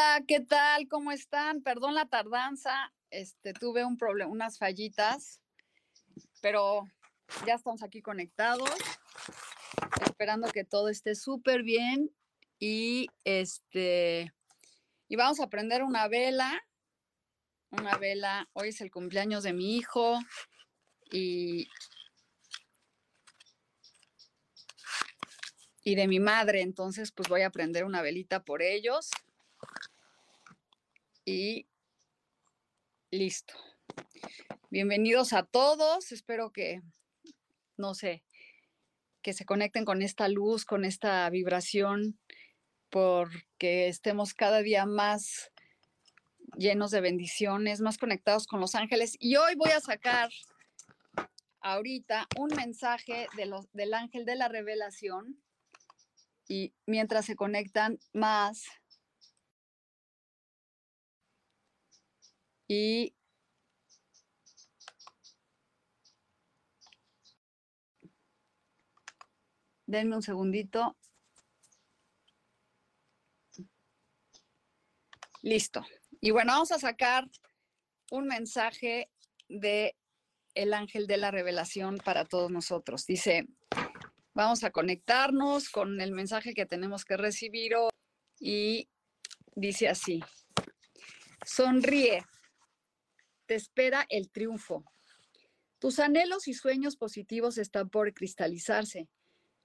Hola, ¿qué tal? ¿Cómo están? Perdón la tardanza, este, tuve un problema, unas fallitas, pero ya estamos aquí conectados, esperando que todo esté súper bien y este, y vamos a prender una vela, una vela, hoy es el cumpleaños de mi hijo y, y de mi madre, entonces pues voy a prender una velita por ellos y listo. Bienvenidos a todos. Espero que, no sé, que se conecten con esta luz, con esta vibración, porque estemos cada día más llenos de bendiciones, más conectados con los ángeles. Y hoy voy a sacar ahorita un mensaje de los, del ángel de la revelación. Y mientras se conectan más, y denme un segundito. Listo. Y bueno, vamos a sacar un mensaje de el ángel de la revelación para todos nosotros. Dice, vamos a conectarnos con el mensaje que tenemos que recibir y dice así, sonríe, te espera el triunfo. Tus anhelos y sueños positivos están por cristalizarse,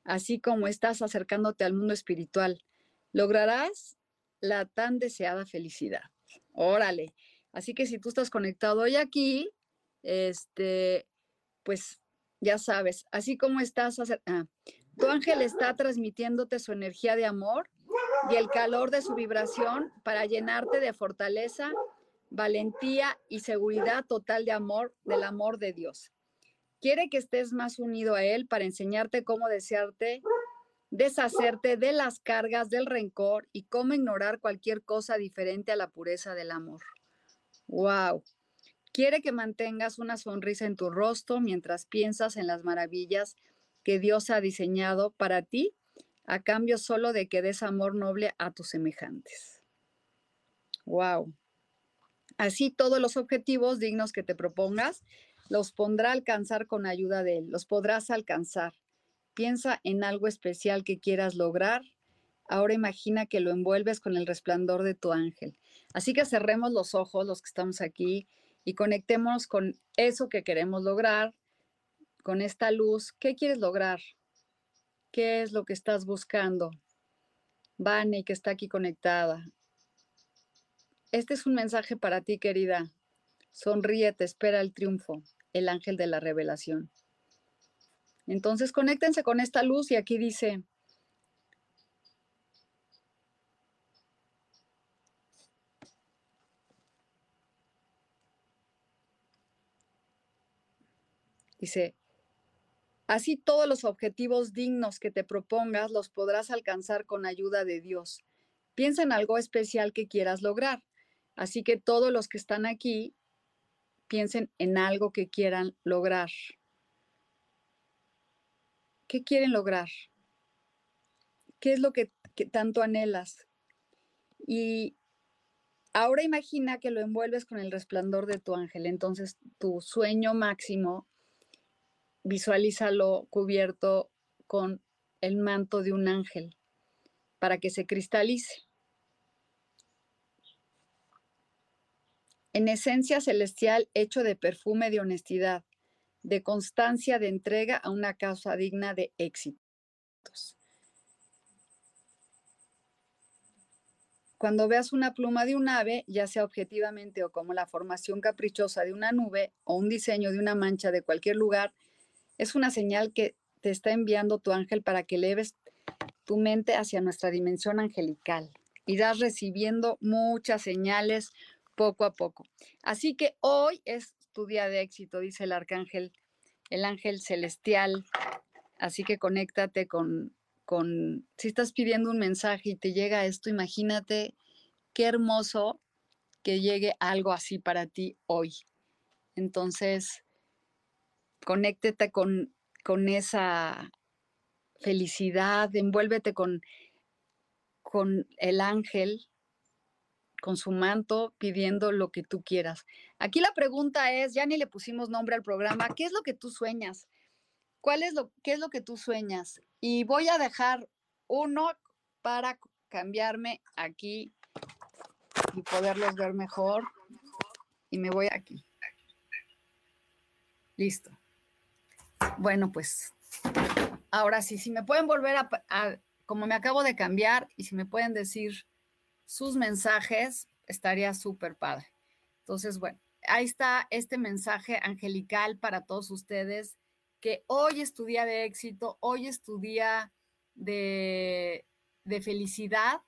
así como estás acercándote al mundo espiritual. Lograrás la tan deseada felicidad. Órale. Así que si tú estás conectado hoy aquí, este, pues ya sabes, así como estás, ah, tu ángel está transmitiéndote su energía de amor y el calor de su vibración para llenarte de fortaleza valentía y seguridad total de amor, del amor de Dios. Quiere que estés más unido a Él para enseñarte cómo desearte, deshacerte de las cargas del rencor y cómo ignorar cualquier cosa diferente a la pureza del amor. ¡Wow! Quiere que mantengas una sonrisa en tu rostro mientras piensas en las maravillas que Dios ha diseñado para ti, a cambio solo de que des amor noble a tus semejantes. ¡Wow! Así todos los objetivos dignos que te propongas los pondrá a alcanzar con ayuda de Él, los podrás alcanzar. Piensa en algo especial que quieras lograr. Ahora imagina que lo envuelves con el resplandor de tu ángel. Así que cerremos los ojos, los que estamos aquí, y conectemos con eso que queremos lograr, con esta luz. ¿Qué quieres lograr? ¿Qué es lo que estás buscando? Vane, que está aquí conectada. Este es un mensaje para ti, querida. Sonríe, te espera el triunfo, el ángel de la revelación. Entonces, conéctense con esta luz y aquí dice, Dice, así todos los objetivos dignos que te propongas los podrás alcanzar con ayuda de Dios. Piensa en algo especial que quieras lograr. Así que todos los que están aquí, piensen en algo que quieran lograr. ¿Qué quieren lograr? ¿Qué es lo que, tanto anhelas? Y Ahora imagina que lo envuelves con el resplandor de tu ángel. Entonces, tu sueño máximo, visualízalo cubierto con el manto de un ángel para que se cristalice. En esencia celestial hecho de perfume de honestidad, de constancia de entrega a una causa digna de éxitos. Cuando veas una pluma de un ave, ya sea objetivamente o como la formación caprichosa de una nube o un diseño de una mancha de cualquier lugar, es una señal que te está enviando tu ángel para que eleves tu mente hacia nuestra dimensión angelical. Irás recibiendo muchas señales poco a poco. Así que hoy es tu día de éxito, dice el arcángel, el ángel celestial. Así que conéctate con, con, si estás pidiendo un mensaje y te llega esto, imagínate qué hermoso que llegue algo así para ti hoy. Entonces, conéctete con, con esa felicidad, envuélvete con, con el ángel, con su manto, pidiendo lo que tú quieras. Aquí la pregunta es, ya ni le pusimos nombre al programa, ¿qué es lo que tú sueñas? ¿Cuál es lo, qué es lo que tú sueñas? Y voy a dejar uno para cambiarme aquí y poderlos ver mejor. Y me voy aquí. Listo. Bueno, pues ahora sí, si me pueden volver a, como me acabo de cambiar y si me pueden decir sus mensajes, estaría súper padre. Entonces, bueno, ahí está este mensaje angelical para todos ustedes que hoy es tu día de éxito, hoy es tu día de, felicidad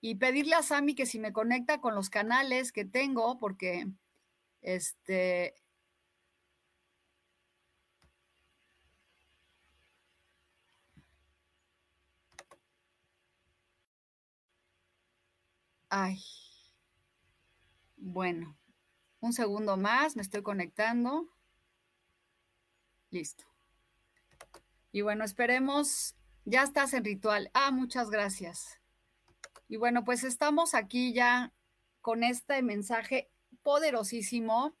y pedirle a Sami que si me conecta con los canales que tengo, porque este... Ay. Bueno, un segundo más, me estoy conectando. Listo. Y bueno, esperemos, ya estás en ritual. Ah, muchas gracias. Y bueno, pues estamos aquí ya con este mensaje poderosísimo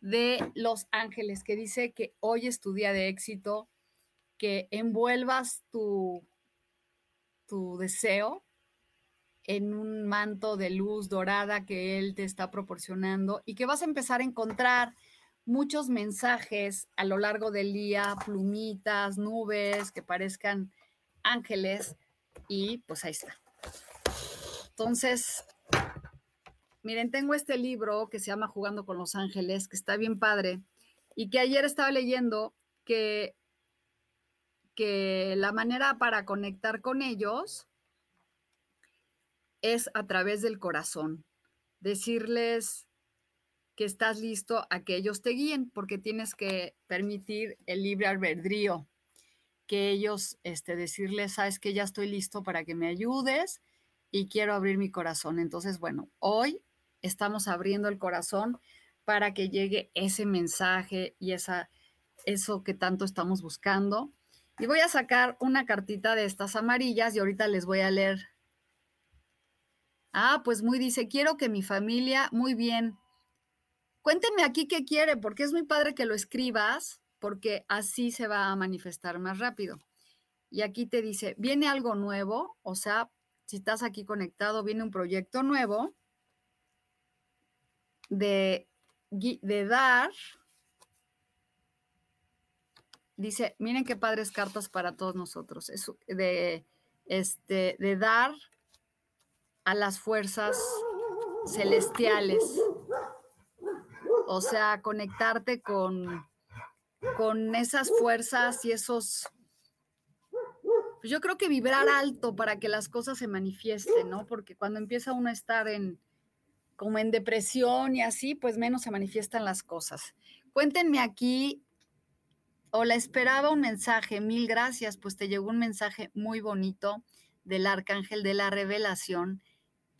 de los ángeles que dice que hoy es tu día de éxito, que envuelvas tu, tu deseo en un manto de luz dorada que Él te está proporcionando y que vas a empezar a encontrar muchos mensajes a lo largo del día, plumitas, nubes que parezcan ángeles y pues ahí está. Entonces, miren, tengo este libro que se llama Jugando con los Ángeles, que está bien padre y que ayer estaba leyendo que, que la manera para conectar con ellos es a través del corazón. Decirles, que estás listo a que ellos te guíen, porque tienes que permitir el libre albedrío, que ellos, este, decirles, sabes que ya estoy listo para que me ayudes y quiero abrir mi corazón. Entonces, bueno, hoy estamos abriendo el corazón para que llegue ese mensaje y esa, eso que tanto estamos buscando. Y voy a sacar una cartita de estas amarillas y ahorita les voy a leer. Ah, pues muy dice, quiero que mi familia, muy bien, Cuéntenme aquí qué quiere, porque es muy padre que lo escribas, porque así se va a manifestar más rápido. Y aquí te dice, viene algo nuevo, o sea, si estás aquí conectado, viene un proyecto nuevo de, de dar. Dice, miren qué padres cartas para todos nosotros. Es de, este, de dar a las fuerzas celestiales o sea, conectarte con, con esas fuerzas y esos... Yo creo que vibrar alto para que las cosas se manifiesten, ¿no? Porque cuando empieza uno a estar en como en depresión y así, pues menos se manifiestan las cosas. Cuéntenme aquí, hola, esperaba un mensaje, mil gracias, pues te llegó un mensaje muy bonito del arcángel de la revelación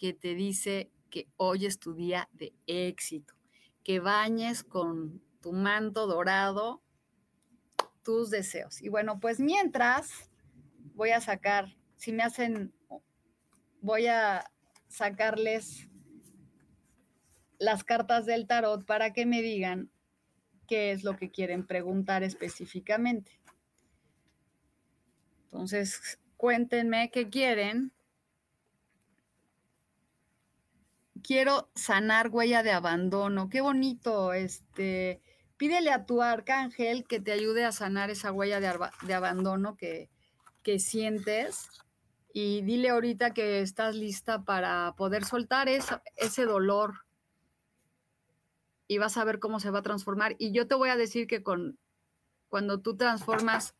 que te dice que hoy es tu día de éxito que bañes con tu manto dorado tus deseos. Y bueno, pues mientras voy a sacar, si me hacen, voy a sacarles las cartas del tarot para que me digan qué es lo que quieren preguntar específicamente. Entonces, cuéntenme qué quieren. Quiero sanar huella de abandono. Qué bonito. Este, pídele a tu arcángel que te ayude a sanar esa huella de, abandono que, que sientes y dile ahorita que estás lista para poder soltar ese dolor y vas a ver cómo se va a transformar. Y yo te voy a decir que con, cuando tú transformas,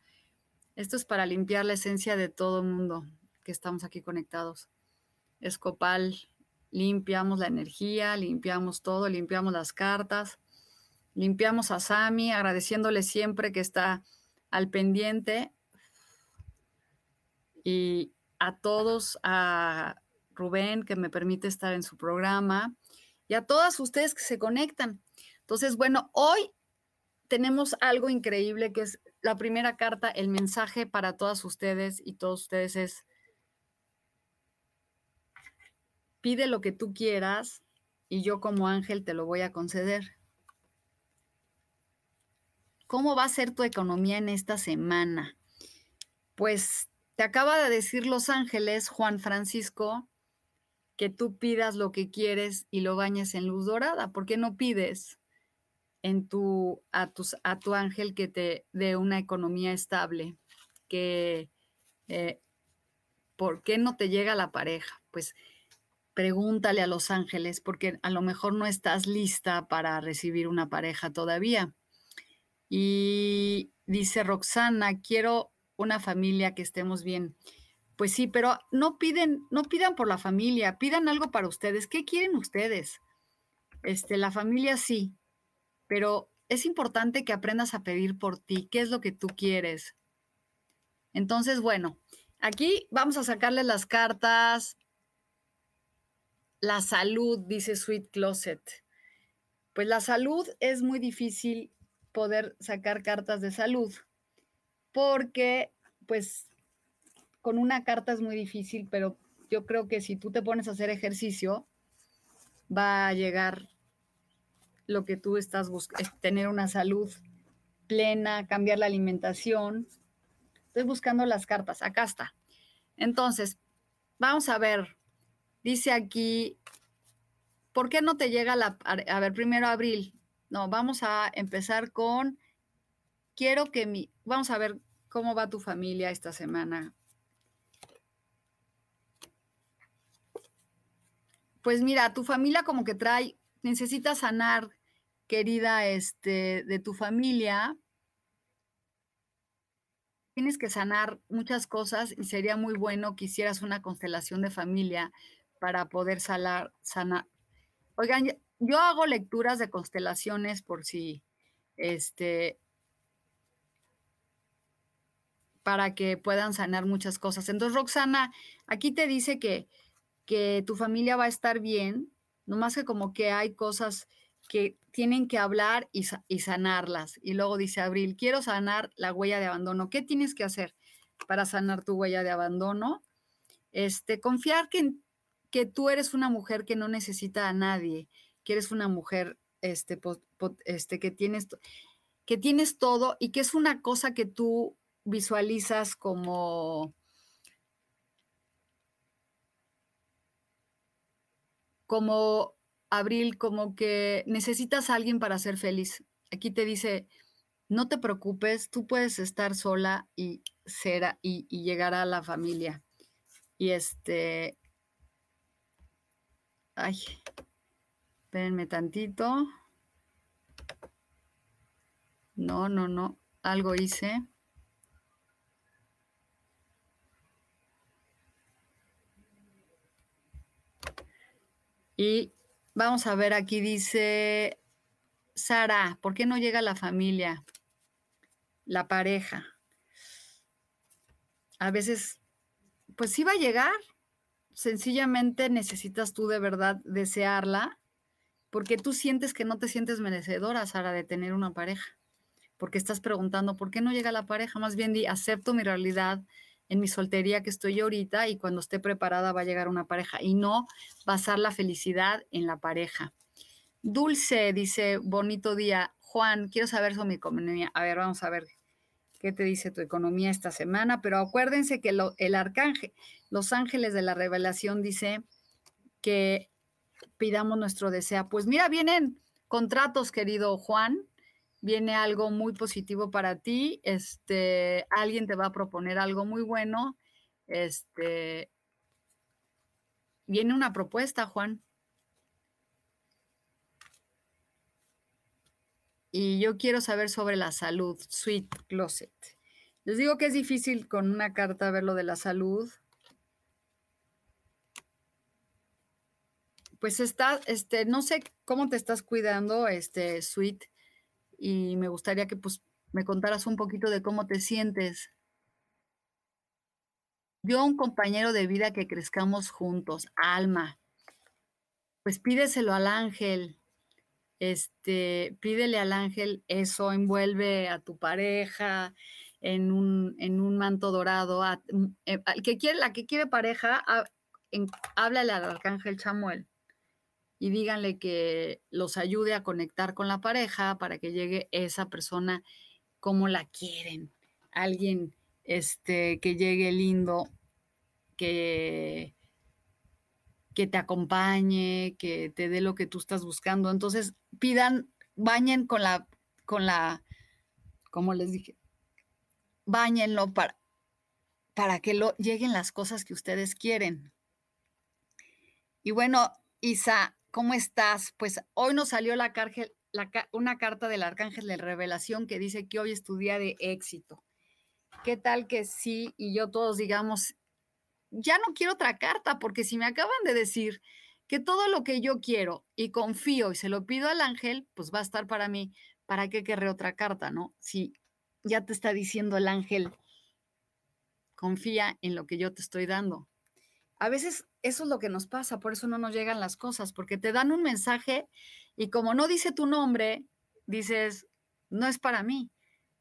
esto es para limpiar la esencia de todo el mundo que estamos aquí conectados. Escopal, limpiamos la energía, limpiamos todo, limpiamos las cartas, limpiamos a Sami, agradeciéndole siempre que está al pendiente. Y a todos, a Rubén, que me permite estar en su programa, y a todas ustedes que se conectan. Entonces, bueno, hoy tenemos algo increíble que es la primera carta, el mensaje para todas ustedes y todos ustedes es, pide lo que tú quieras y yo como ángel te lo voy a conceder. ¿Cómo va a ser tu economía en esta semana? Pues te acaba de decir Los Ángeles, Juan Francisco, que tú pidas lo que quieres y lo bañes en luz dorada. ¿Por qué no pides? en tu, a, tus, a tu ángel que te dé una economía estable, que eh, ¿por qué no te llega la pareja? Pues pregúntale a los ángeles, porque a lo mejor no estás lista para recibir una pareja todavía. Y dice Roxana, quiero una familia que estemos bien. Pues sí, pero no piden, no pidan por la familia, pidan algo para ustedes. ¿Qué quieren ustedes? Este, la familia sí, pero es importante que aprendas a pedir por ti, qué es lo que tú quieres. Entonces, bueno, aquí vamos a sacarle las cartas. La salud, dice Sweet Closet. Pues la salud es muy difícil poder sacar cartas de salud, porque pues con una carta es muy difícil, pero yo creo que si tú te pones a hacer ejercicio, va a llegar lo que tú estás buscando, tener una salud plena, cambiar la alimentación. Estoy buscando las cartas, acá está. Entonces, vamos a ver, dice aquí, ¿por qué no te llega la... A ver, primero abril. No, vamos a empezar con, quiero que mi... Vamos a ver cómo va tu familia esta semana. Pues mira, tu familia como que trae necesitas sanar, querida, este, de tu familia. Tienes que sanar muchas cosas y sería muy bueno que hicieras una constelación de familia para poder sanar. Oigan, yo hago lecturas de constelaciones por si, este, para que puedan sanar muchas cosas. Entonces, Roxana, aquí te dice que, que tu familia va a estar bien, más que como que hay cosas que tienen que hablar y, sanarlas. Y luego dice Abril, quiero sanar la huella de abandono. ¿Qué tienes que hacer para sanar tu huella de abandono? Este, confiar que, que tú eres una mujer que no necesita a nadie, que eres una mujer este, este, que, tienes, que tienes todo y que es una cosa que tú visualizas como como Abril, como que necesitas a alguien para ser feliz. Aquí te dice, no te preocupes, tú puedes estar sola y ser y, y llegar a la familia. Y este, ay, espérenme tantito. No, no, no, algo hice. Y vamos a ver, aquí dice Sara, ¿por qué no llega la familia? La pareja. A veces, pues sí va a llegar. Sencillamente necesitas tú de verdad desearla, porque tú sientes que no te sientes merecedora, Sara, de tener una pareja. Porque estás preguntando, ¿por qué no llega la pareja? Más bien di, acepto mi realidad, en mi soltería que estoy ahorita y cuando esté preparada va a llegar una pareja y no basar la felicidad en la pareja. Dulce dice, bonito día. Juan, quiero saber sobre mi economía. A ver, vamos a ver qué te dice tu economía esta semana, pero acuérdense que el arcángel, los ángeles de la revelación dice que pidamos nuestro deseo. Pues mira, vienen contratos, querido Juan, viene algo muy positivo para ti, este, alguien te va a proponer algo muy bueno, este, viene una propuesta, Juan. Y yo quiero saber sobre la salud, Sweet Closet. Les digo que es difícil con una carta ver lo de la salud. Pues está, este, no sé cómo te estás cuidando, este, Sweet, y me gustaría que pues me contaras un poquito de cómo te sientes. Yo un compañero de vida que crezcamos juntos, Alma. Pues pídeselo al ángel este, pídele al ángel eso, envuelve a tu pareja en un, en un manto dorado. Mm, eh, que quiere, la que quiere pareja, háblale al arcángel Chamuel y díganle que los ayude a conectar con la pareja para que llegue esa persona como la quieren. Alguien este, que llegue lindo, que, que te acompañe, que te dé lo que tú estás buscando. Entonces, pidan, bañen con la, con la, como les dije, bañenlo para, para que lo, lleguen las cosas que ustedes quieren. Y bueno, Isa, ¿cómo estás? Pues hoy nos salió la, la una carta del Arcángel de Revelación que dice que hoy es tu día de éxito. ¿Qué tal que sí y yo todos digamos, ya no quiero otra carta, porque si me acaban de decir que todo lo que yo quiero y confío y se lo pido al ángel, pues va a estar para mí. ¿Para qué querré otra carta, no? Si ya te está diciendo el ángel, confía en lo que yo te estoy dando. A veces eso es lo que nos pasa, por eso no nos llegan las cosas, porque te dan un mensaje y como no dice tu nombre, dices, no es para mí.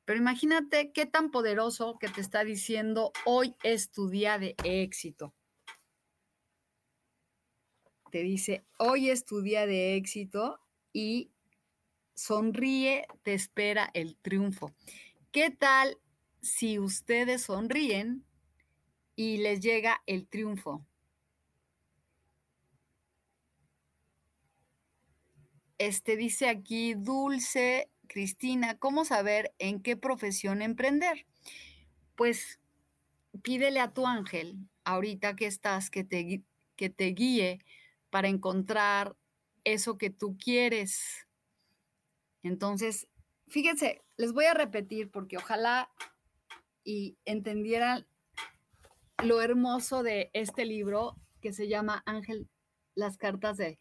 Pero imagínate qué tan poderoso que te está diciendo, hoy es tu día de éxito. Te dice, hoy es tu día de éxito y sonríe, te espera el triunfo. ¿Qué tal si ustedes sonríen y les llega el triunfo? Este dice aquí, Dulce Cristina, ¿cómo saber en qué profesión emprender? Pues pídele a tu ángel, ahorita que estás, que te, que te guíe para encontrar eso que tú quieres. Entonces, fíjense, les voy a repetir porque ojalá y entendieran lo hermoso de este libro que se llama Ángel, las cartas de,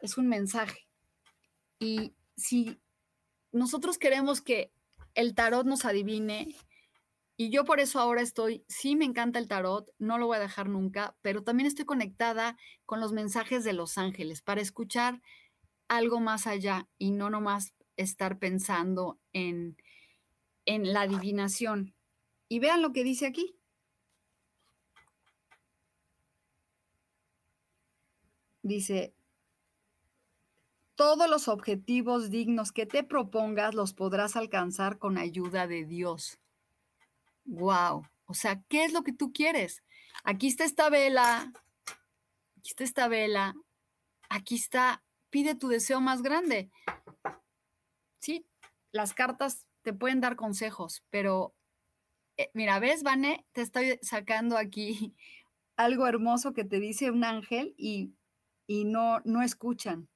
es un mensaje. Y si nosotros queremos que el tarot nos adivine y yo por eso ahora estoy, sí me encanta el tarot, no lo voy a dejar nunca, pero también estoy conectada con los mensajes de los ángeles para escuchar algo más allá y no nomás estar pensando en, en la adivinación. Y vean lo que dice aquí. Dice, todos los objetivos dignos que te propongas los podrás alcanzar con ayuda de Dios. Wow. O sea, ¿qué es lo que tú quieres? Aquí está esta vela. Aquí está esta vela. Aquí está. Pide tu deseo más grande. Sí, las cartas te pueden dar consejos, pero eh, mira, ves, Vane, te estoy sacando aquí algo hermoso que te dice un ángel y, y no, no escuchan.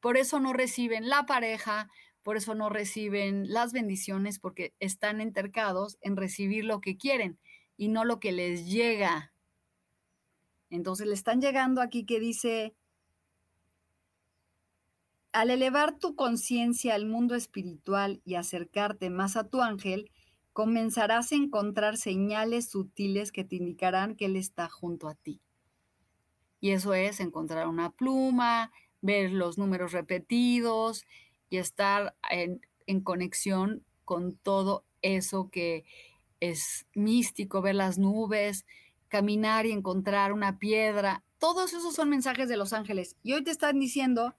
Por eso no reciben la pareja, por eso no reciben las bendiciones, porque están entercados en recibir lo que quieren y no lo que les llega. Entonces le están llegando aquí que dice, al elevar tu conciencia al mundo espiritual y acercarte más a tu ángel, comenzarás a encontrar señales sutiles que te indicarán que Él está junto a ti. Y eso es encontrar una pluma, ver los números repetidos y estar en, conexión con todo eso que es místico, ver las nubes, caminar y encontrar una piedra. Todos esos son mensajes de los ángeles. Y hoy te están diciendo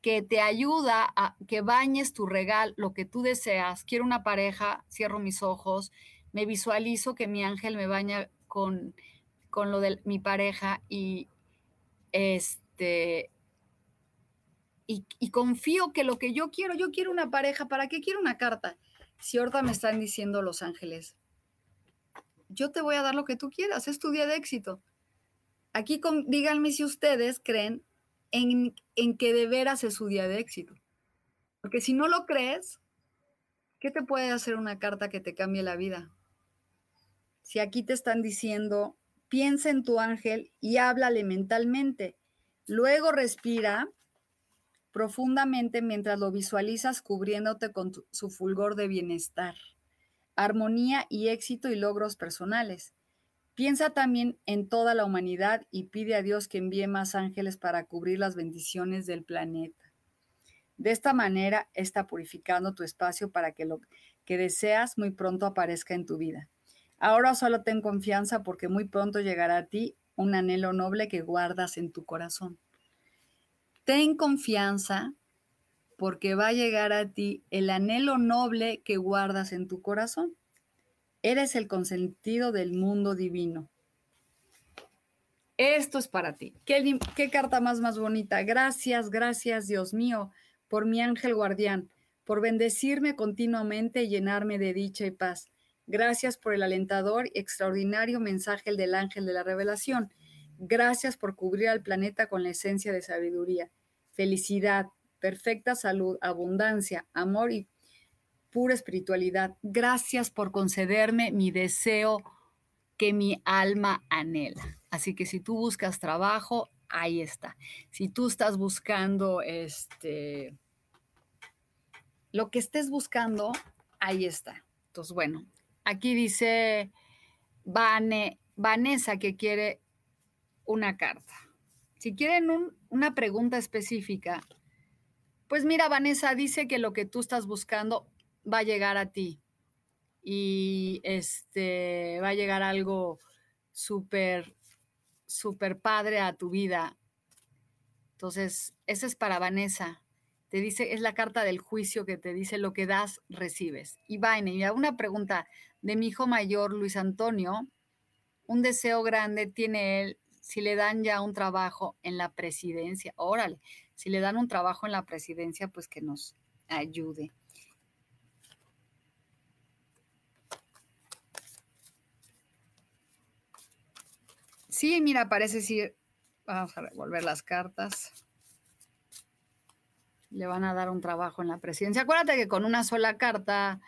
que te ayuda a que bañes tu regal, lo que tú deseas. Quiero una pareja, cierro mis ojos, me visualizo que mi ángel me baña con, con lo de mi pareja y este y, confío que lo que yo quiero, yo quiero una pareja, ¿para qué quiero una carta? Si ahorita me están diciendo los ángeles, yo te voy a dar lo que tú quieras, es tu día de éxito. Aquí díganme si ustedes creen en, en que de veras es su día de éxito. Porque si no lo crees, ¿qué te puede hacer una carta que te cambie la vida? Si aquí te están diciendo, piensa en tu ángel y háblale mentalmente. Luego respira profundamente mientras lo visualizas cubriéndote con su fulgor de bienestar, armonía y éxito y logros personales. Piensa también en toda la humanidad y pide a Dios que envíe más ángeles para cubrir las bendiciones del planeta. De esta manera está purificando tu espacio para que lo que deseas muy pronto aparezca en tu vida. Ahora solo ten confianza porque muy pronto llegará a ti un anhelo noble que guardas en tu corazón. Ten confianza porque va a llegar a ti el anhelo noble que guardas en tu corazón. Eres el consentido del mundo divino. Esto es para ti. ¿Qué, carta más más bonita? Gracias, gracias Dios mío, por mi ángel guardián, por bendecirme continuamente y llenarme de dicha y paz. Gracias por el alentador y extraordinario mensaje del ángel de la revelación. Gracias por cubrir al planeta con la esencia de sabiduría, felicidad, perfecta salud, abundancia, amor y pura espiritualidad. Gracias por concederme mi deseo que mi alma anhela. Así que si tú buscas trabajo, ahí está. Si tú estás buscando este lo que estés buscando, ahí está. Entonces, bueno, aquí dice Vanessa que quiere una carta. Si quieren una pregunta específica, pues mira, Vanessa dice que lo que tú estás buscando va a llegar a ti y este va a llegar algo súper, súper padre a tu vida. Entonces, esa es para Vanessa. Te dice, es la carta del juicio que te dice lo que das, recibes. Y Vaina, y una pregunta de mi hijo mayor, Luis Antonio. Un deseo grande tiene él si le dan ya un trabajo en la presidencia. Órale, si le dan un trabajo en la presidencia, pues que nos ayude. Sí, mira, parece si vamos a revolver las cartas. Le van a dar un trabajo en la presidencia. Acuérdate que con una sola carta,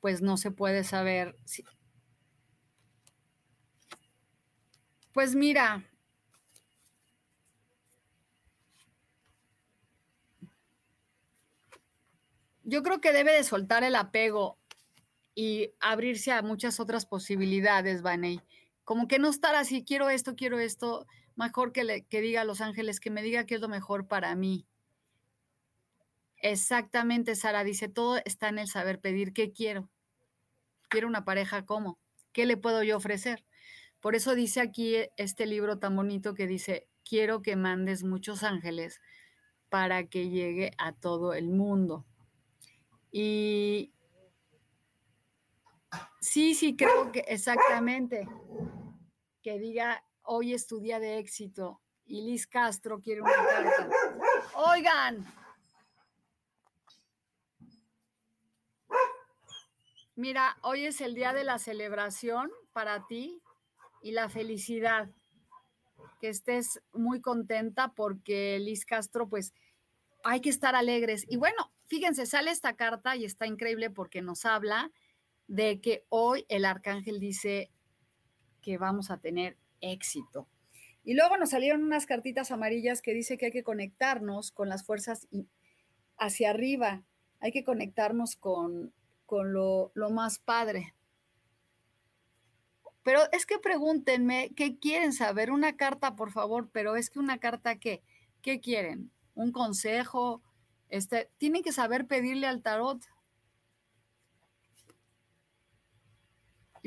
pues no se puede saber. Pues mira, yo creo que debe de soltar el apego y abrirse a muchas otras posibilidades, Vaney como que no estar así, quiero esto, quiero esto, mejor que, le, que diga a los ángeles, que me diga qué es lo mejor para mí. Exactamente, Sara dice, todo está en el saber pedir, ¿qué quiero? Quiero una pareja, ¿cómo? ¿Qué le puedo yo ofrecer? Por eso dice aquí este libro tan bonito que dice, quiero que mandes muchos ángeles para que llegue a todo el mundo. Y sí, sí, creo que exactamente que diga hoy es tu día de éxito y Liz Castro quiere una carta. Oigan. Mira, hoy es el día de la celebración para ti y la felicidad. Que estés muy contenta porque Liz Castro, pues hay que estar alegres. Y bueno, fíjense, sale esta carta y está increíble porque nos habla de que hoy el arcángel dice, que vamos a tener éxito. Y luego nos salieron unas cartitas amarillas que dice que hay que conectarnos con las fuerzas hacia arriba, hay que conectarnos con, con lo, lo más padre. Pero es que pregúntenme, ¿qué quieren saber? Una carta, por favor, pero es que una carta, ¿qué? ¿Qué quieren? ¿Un consejo? Este, tienen que saber pedirle al tarot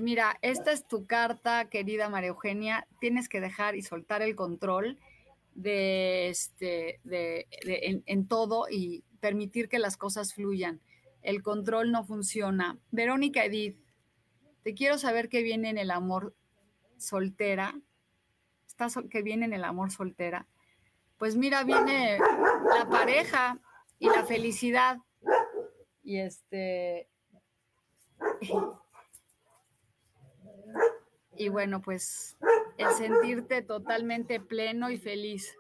Mira, esta es tu carta, querida María Eugenia. Tienes que dejar y soltar el control de, este, de, en, todo y permitir que las cosas fluyan. El control no funciona. Verónica Edith, te quiero saber qué viene en el amor soltera. ¿Estás que viene en el amor soltera? Pues mira, viene la pareja y la felicidad. Y este. Y bueno, pues el sentirte totalmente pleno y feliz.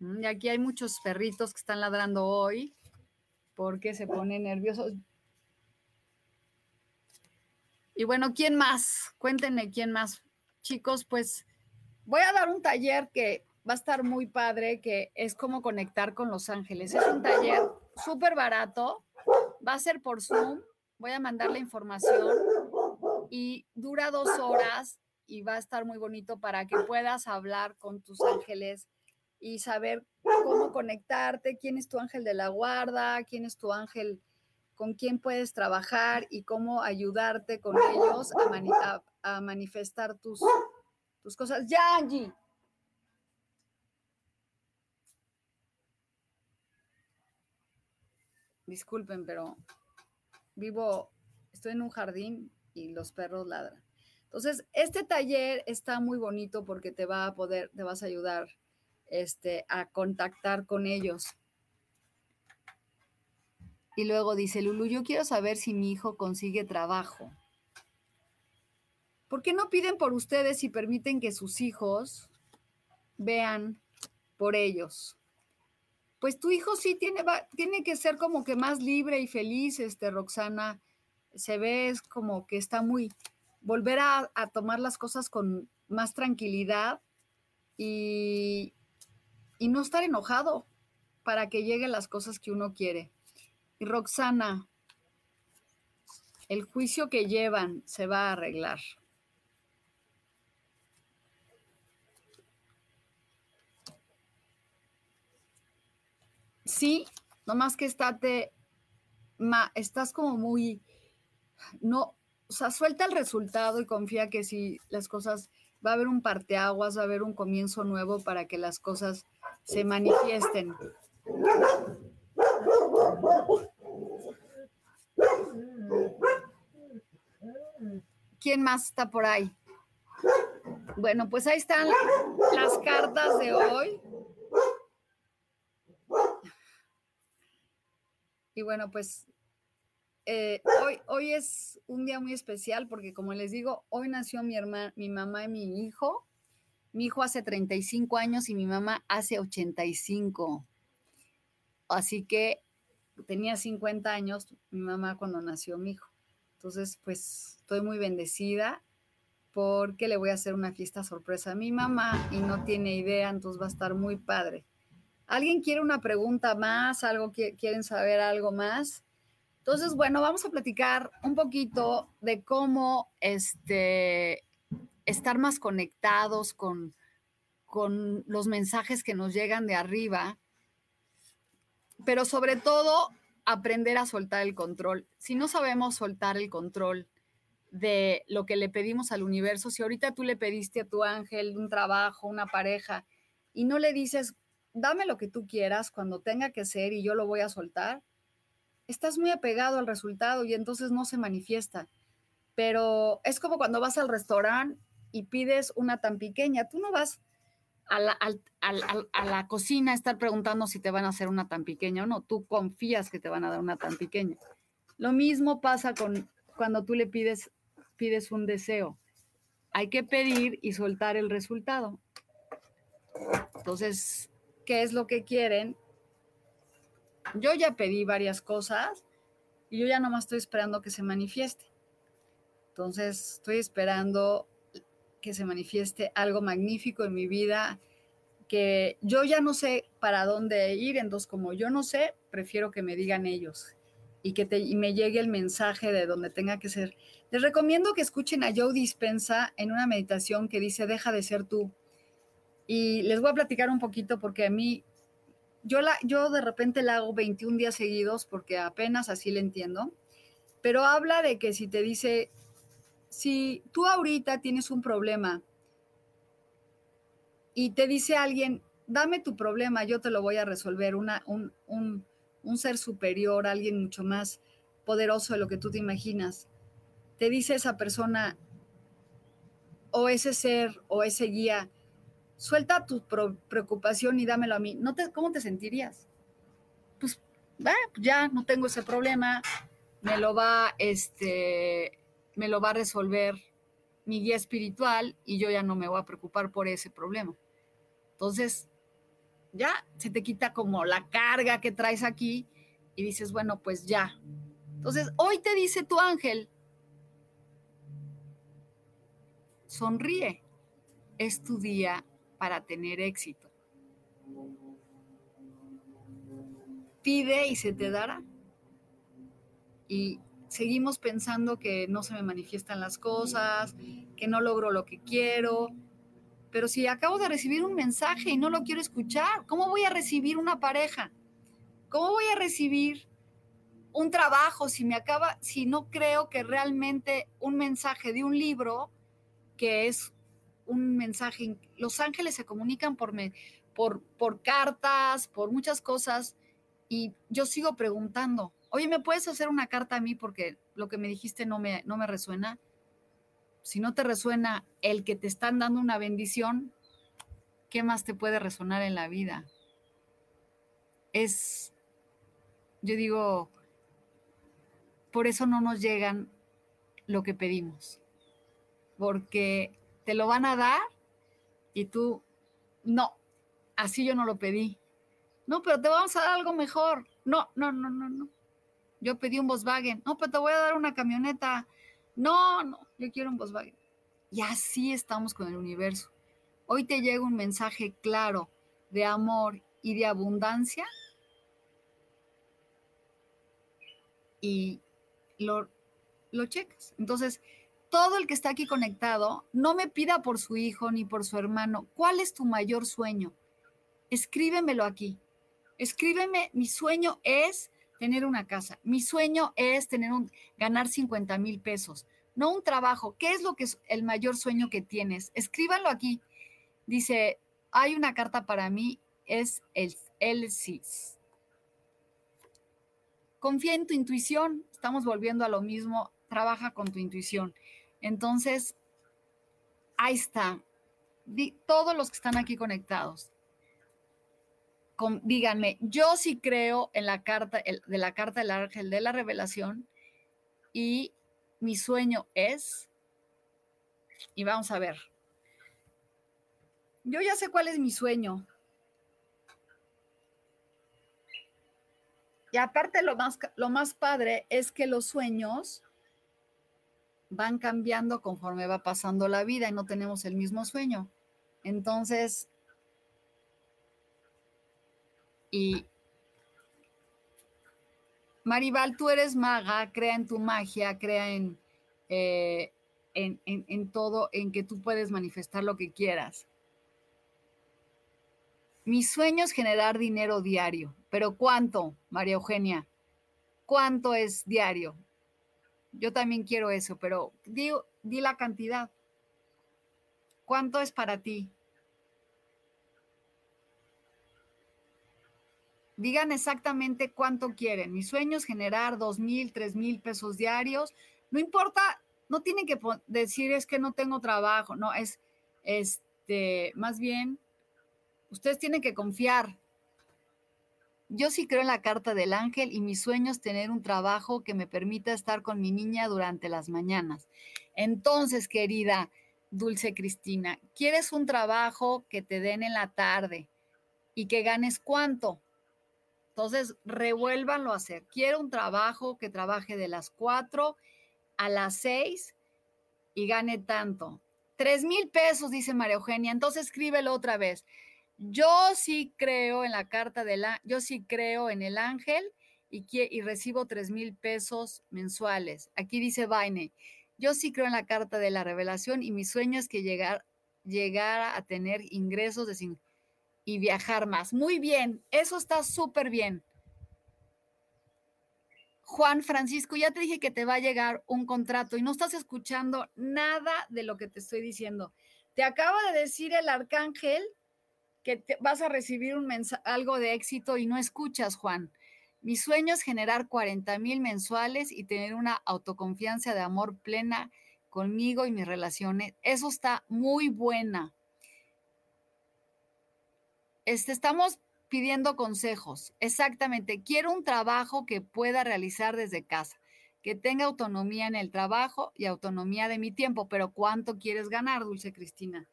Mm, y aquí hay muchos perritos que están ladrando hoy porque se ponen nerviosos. Y bueno, ¿quién más? Cuéntenme quién más. Chicos, pues voy a dar un taller que va a estar muy padre, que es cómo conectar con los ángeles. Es un taller súper barato, va a ser por Zoom, voy a mandar la información y dura dos horas y va a estar muy bonito para que puedas hablar con tus ángeles y saber cómo conectarte, quién es tu ángel de la guarda, quién es tu ángel con quién puedes trabajar y cómo ayudarte con ellos a, manifestar tus, tus cosas. Ya, Angie. Disculpen, pero vivo, estoy en un jardín y los perros ladran. Entonces, este taller está muy bonito porque te va a poder, te vas a ayudar este, a contactar con ellos. Y luego dice, Lulu, yo quiero saber si mi hijo consigue trabajo. ¿Por qué no piden por ustedes y permiten que sus hijos vean por ellos? Pues tu hijo sí tiene, tiene que ser como que más libre y feliz, este, Roxana. Se ve como que está muy, volver a, a tomar las cosas con más tranquilidad y, y no estar enojado para que lleguen las cosas que uno quiere. Y Roxana, el juicio que llevan se va a arreglar. Sí, nomás que estate, ma, estás como muy, no, o sea, suelta el resultado y confía que si las cosas, va a haber un parteaguas, va a haber un comienzo nuevo para que las cosas se manifiesten. ¿Quién más está por ahí? Bueno, pues ahí están las cartas de hoy. Y bueno, pues eh, hoy, hoy es un día muy especial porque como les digo, hoy nació mi hermana, mi mamá y mi hijo. Mi hijo hace 35 años y mi mamá hace 85. Así que tenía 50 años mi mamá cuando nació mi hijo. Entonces, pues estoy muy bendecida porque le voy a hacer una fiesta sorpresa a mi mamá y no tiene idea, entonces va a estar muy padre. ¿Alguien quiere una pregunta más? ¿Algo que quieren saber algo más? Entonces, bueno, vamos a platicar un poquito de cómo este, estar más conectados con, con los mensajes que nos llegan de arriba, pero sobre todo aprender a soltar el control. Si no sabemos soltar el control de lo que le pedimos al universo, si ahorita tú le pediste a tu ángel un trabajo, una pareja, y no le dices, dame lo que tú quieras cuando tenga que ser y yo lo voy a soltar, estás muy apegado al resultado y entonces no se manifiesta. Pero es como cuando vas al restaurante y pides una tan pequeña, tú no vas a la, cocina a estar preguntando si te van a hacer una tan pequeña o no, tú confías que te van a dar una tan pequeña. Lo mismo pasa con cuando tú le pides, pides un deseo. Hay que pedir y soltar el resultado. Entonces, ¿qué es lo que quieren? Yo ya pedí varias cosas y yo ya nomás estoy esperando que se manifieste. Entonces, estoy esperando que se manifieste algo magnífico en mi vida, que yo ya no sé para dónde ir, entonces como yo no sé, prefiero que me digan ellos y que me llegue el mensaje de donde tenga que ser. Les recomiendo que escuchen a Joe Dispensa en una meditación que dice, deja de ser tú. Y les voy a platicar un poquito porque a mí, yo, la, yo de repente la hago 21 días seguidos porque apenas así le entiendo, pero habla de que si te dice, si tú ahorita tienes un problema y te dice alguien, dame tu problema, yo te lo voy a resolver, Una, un, un, un ser superior, alguien mucho más poderoso de lo que tú te imaginas, te dice esa persona o ese ser o ese guía, suelta tu preocupación y dámelo a mí, ¿No te, ¿cómo te sentirías? Pues ya no tengo ese problema, me lo va, este, me lo va a resolver mi guía espiritual y yo ya no me voy a preocupar por ese problema. Entonces, ya se te quita como la carga que traes aquí y dices, bueno, pues ya. Entonces, hoy te dice tu ángel, sonríe, es tu día para tener éxito. Pide y se te dará. Y seguimos pensando que no se me manifiestan las cosas, que no logro lo que quiero. Pero si acabo de recibir un mensaje y no lo quiero escuchar, ¿cómo voy a recibir una pareja? ¿Cómo voy a recibir un trabajo si me acaba, si no creo que realmente un mensaje de un libro, que es un mensaje, los ángeles se comunican por, por, por cartas, por muchas cosas, y yo sigo preguntando, oye, ¿me puedes hacer una carta a mí porque lo que me dijiste no me, no me resuena? Si no te resuena el que te están dando una bendición, ¿qué más te puede resonar en la vida? Es, yo digo, por eso no nos llegan lo que pedimos, porque te lo van a dar y tú, no, así yo no lo pedí. No, pero te vamos a dar algo mejor. No, no, no, no, no yo pedí un Volkswagen, no, pero te voy a dar una camioneta, no, no, yo quiero un Volkswagen. Y así estamos con el universo. Hoy te llega un mensaje claro de amor y de abundancia y lo, lo checas. Entonces, todo el que está aquí conectado, no me pida por su hijo ni por su hermano, ¿cuál es tu mayor sueño? Escríbemelo aquí. Escríbeme, mi sueño es tener una casa. Mi sueño es tener un, ganar 50 mil pesos, no un trabajo. ¿Qué es lo que es el mayor sueño que tienes? Escríbanlo aquí. Dice, hay una carta para mí, es el, el CIS. Confía en tu intuición, estamos volviendo a lo mismo, trabaja con tu intuición. Entonces, ahí está. todos los que están aquí conectados, díganme, yo sí creo en la carta de la carta del ángel de la revelación y mi sueño es, y vamos a ver, yo ya sé cuál es mi sueño. Y aparte lo más, lo más padre es que los sueños van cambiando conforme va pasando la vida y no tenemos el mismo sueño. Entonces, y Maribal, tú eres maga, crea en tu magia, crea eh, en, en, todo, en que tú puedes manifestar lo que quieras. Mi sueño es generar dinero diario, pero ¿cuánto, María Eugenia? ¿Cuánto es diario? Yo también quiero eso, pero di, di la cantidad. ¿Cuánto es para ti? Digan exactamente cuánto quieren. Mi sueño es generar dos mil, tres mil pesos diarios. No importa, no tienen que decir es que no tengo trabajo. No, es este, más bien, ustedes tienen que confiar. Yo sí creo en la carta del ángel y mi sueño es tener un trabajo que me permita estar con mi niña durante las mañanas. Entonces, querida Dulce Cristina, ¿quieres un trabajo que te den en la tarde y que ganes cuánto? Entonces, revuélvanlo a hacer. Quiero un trabajo que trabaje de las 4 a las 6 y gane tanto. Tres mil pesos, dice María Eugenia. Entonces, escríbelo otra vez. Yo sí creo en la carta de la, yo sí creo en el ángel y, y recibo tres mil pesos mensuales. Aquí dice Vaine, yo sí creo en la carta de la revelación y mi sueño es que llegar, llegar a tener ingresos de y viajar más. Muy bien, eso está súper bien. Juan Francisco, ya te dije que te va a llegar un contrato y no estás escuchando nada de lo que te estoy diciendo. Te acaba de decir el arcángel que vas a recibir un algo de éxito y no escuchas, Juan. Mi sueño es generar 40 mil mensuales y tener una autoconfianza de amor plena conmigo y mis relaciones. Eso está muy buena. Este, estamos pidiendo consejos. Exactamente. Quiero un trabajo que pueda realizar desde casa, que tenga autonomía en el trabajo y autonomía de mi tiempo. Pero ¿cuánto quieres ganar, Dulce Cristina?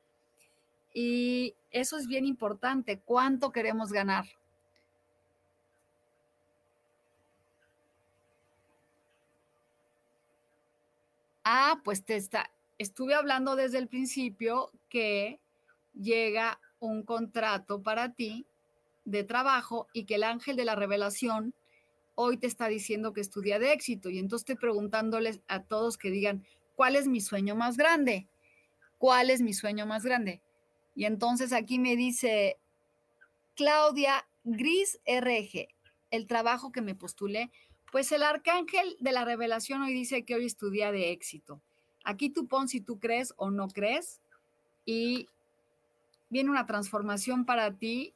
Y eso es bien importante. ¿Cuánto queremos ganar? Ah, pues te está, estuve hablando desde el principio que llega un contrato para ti de trabajo y que el ángel de la revelación hoy te está diciendo que estudia de éxito. Y entonces estoy preguntándoles a todos que digan, ¿cuál es mi sueño más grande? ¿Cuál es mi sueño más grande? Y entonces aquí me dice Claudia Gris RG, el trabajo que me postulé. Pues el arcángel de la revelación hoy dice que hoy estudia de éxito. Aquí tú pon si tú crees o no crees y viene una transformación para ti.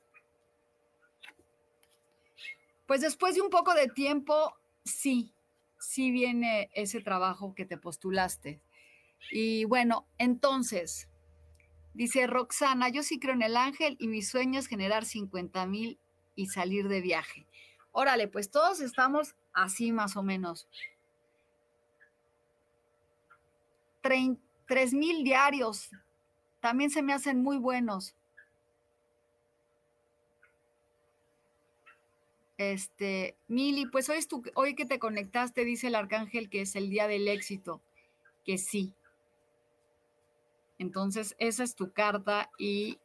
Pues después de un poco de tiempo, sí, sí viene ese trabajo que te postulaste. Y bueno, entonces, Dice Roxana, yo sí creo en el ángel y mi sueño es generar 50 mil y salir de viaje. Órale, pues todos estamos así más o menos. 3 mil diarios. También se me hacen muy buenos. Este, Mili, pues hoy, hoy que te conectaste, dice el arcángel que es el día del éxito. Que sí, entonces, esa es tu carta y...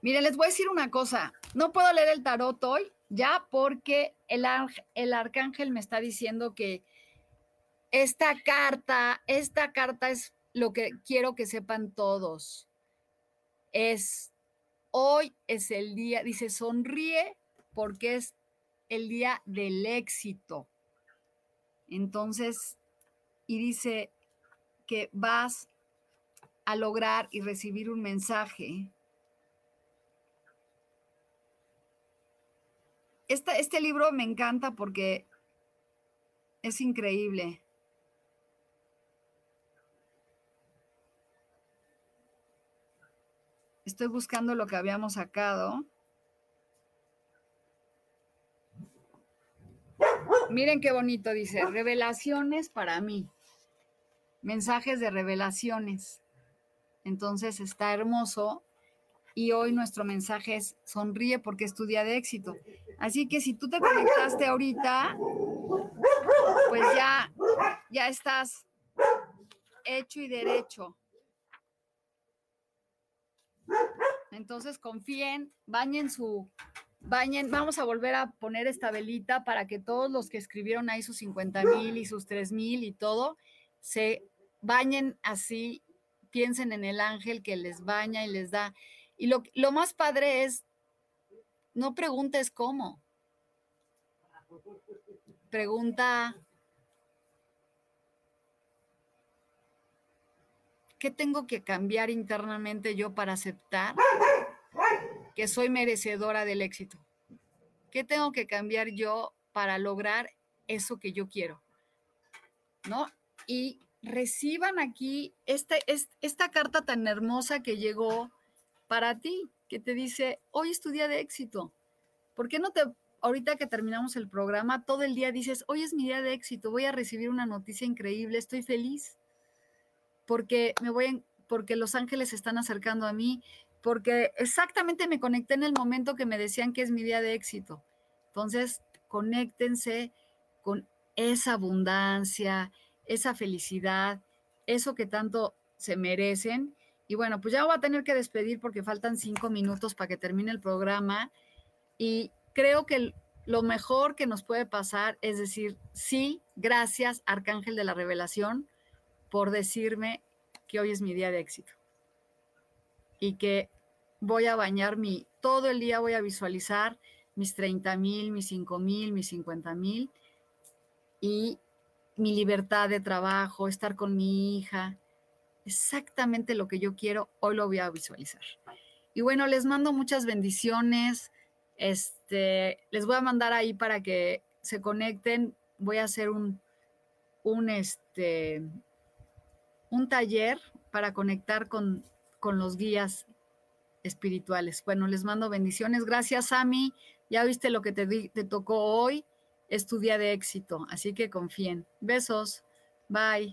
Miren, les voy a decir una cosa. No puedo leer el tarot hoy ya porque el, el arcángel me está diciendo que esta carta, esta carta es lo que quiero que sepan todos. Es, hoy es el día, dice, sonríe porque es el día del éxito. Entonces, y dice que vas a lograr y recibir un mensaje. este libro me encanta porque es increíble. Estoy buscando lo que habíamos sacado. Miren qué bonito dice, revelaciones para mí, mensajes de revelaciones. Entonces está hermoso y hoy nuestro mensaje es sonríe porque es tu día de éxito. Así que si tú te conectaste ahorita, pues ya, ya estás hecho y derecho. Entonces confíen, bañen su, bañen, vamos a volver a poner esta velita para que todos los que escribieron ahí sus 50 mil y sus 3 mil y todo, se bañen así, piensen en el ángel que les baña y les da. Y lo, lo más padre es, no preguntes cómo. Pregunta, ¿qué tengo que cambiar internamente yo para aceptar que soy merecedora del éxito? ¿Qué tengo que cambiar yo para lograr eso que yo quiero? ¿No? Y reciban aquí esta, esta carta tan hermosa que llegó para ti, que te dice, hoy es tu día de éxito. ¿Por qué no te, ahorita que terminamos el programa, todo el día dices, hoy es mi día de éxito, voy a recibir una noticia increíble, estoy feliz, porque me voy, porque los ángeles se están acercando a mí, porque exactamente me conecté en el momento que me decían que es mi día de éxito. Entonces, conéctense con esa abundancia, esa felicidad, eso que tanto se merecen. Y bueno, pues ya voy a tener que despedir porque faltan cinco minutos para que termine el programa. Y creo que lo mejor que nos puede pasar es decir, sí, gracias, Arcángel de la Revelación, por decirme que hoy es mi día de éxito. Y que voy a bañar mi, todo el día voy a visualizar mis 30 mil, mis 5 mil, mis 50 mil. Y mi libertad de trabajo, estar con mi hija, exactamente lo que yo quiero, hoy lo voy a visualizar. Y bueno, les mando muchas bendiciones. Este, les voy a mandar ahí para que se conecten. Voy a hacer un, un, este, un taller para conectar con, con los guías espirituales. Bueno, les mando bendiciones. Gracias, Ami. Ya viste lo que te, te tocó hoy. Es tu día de éxito, así que confíen. Besos. Bye.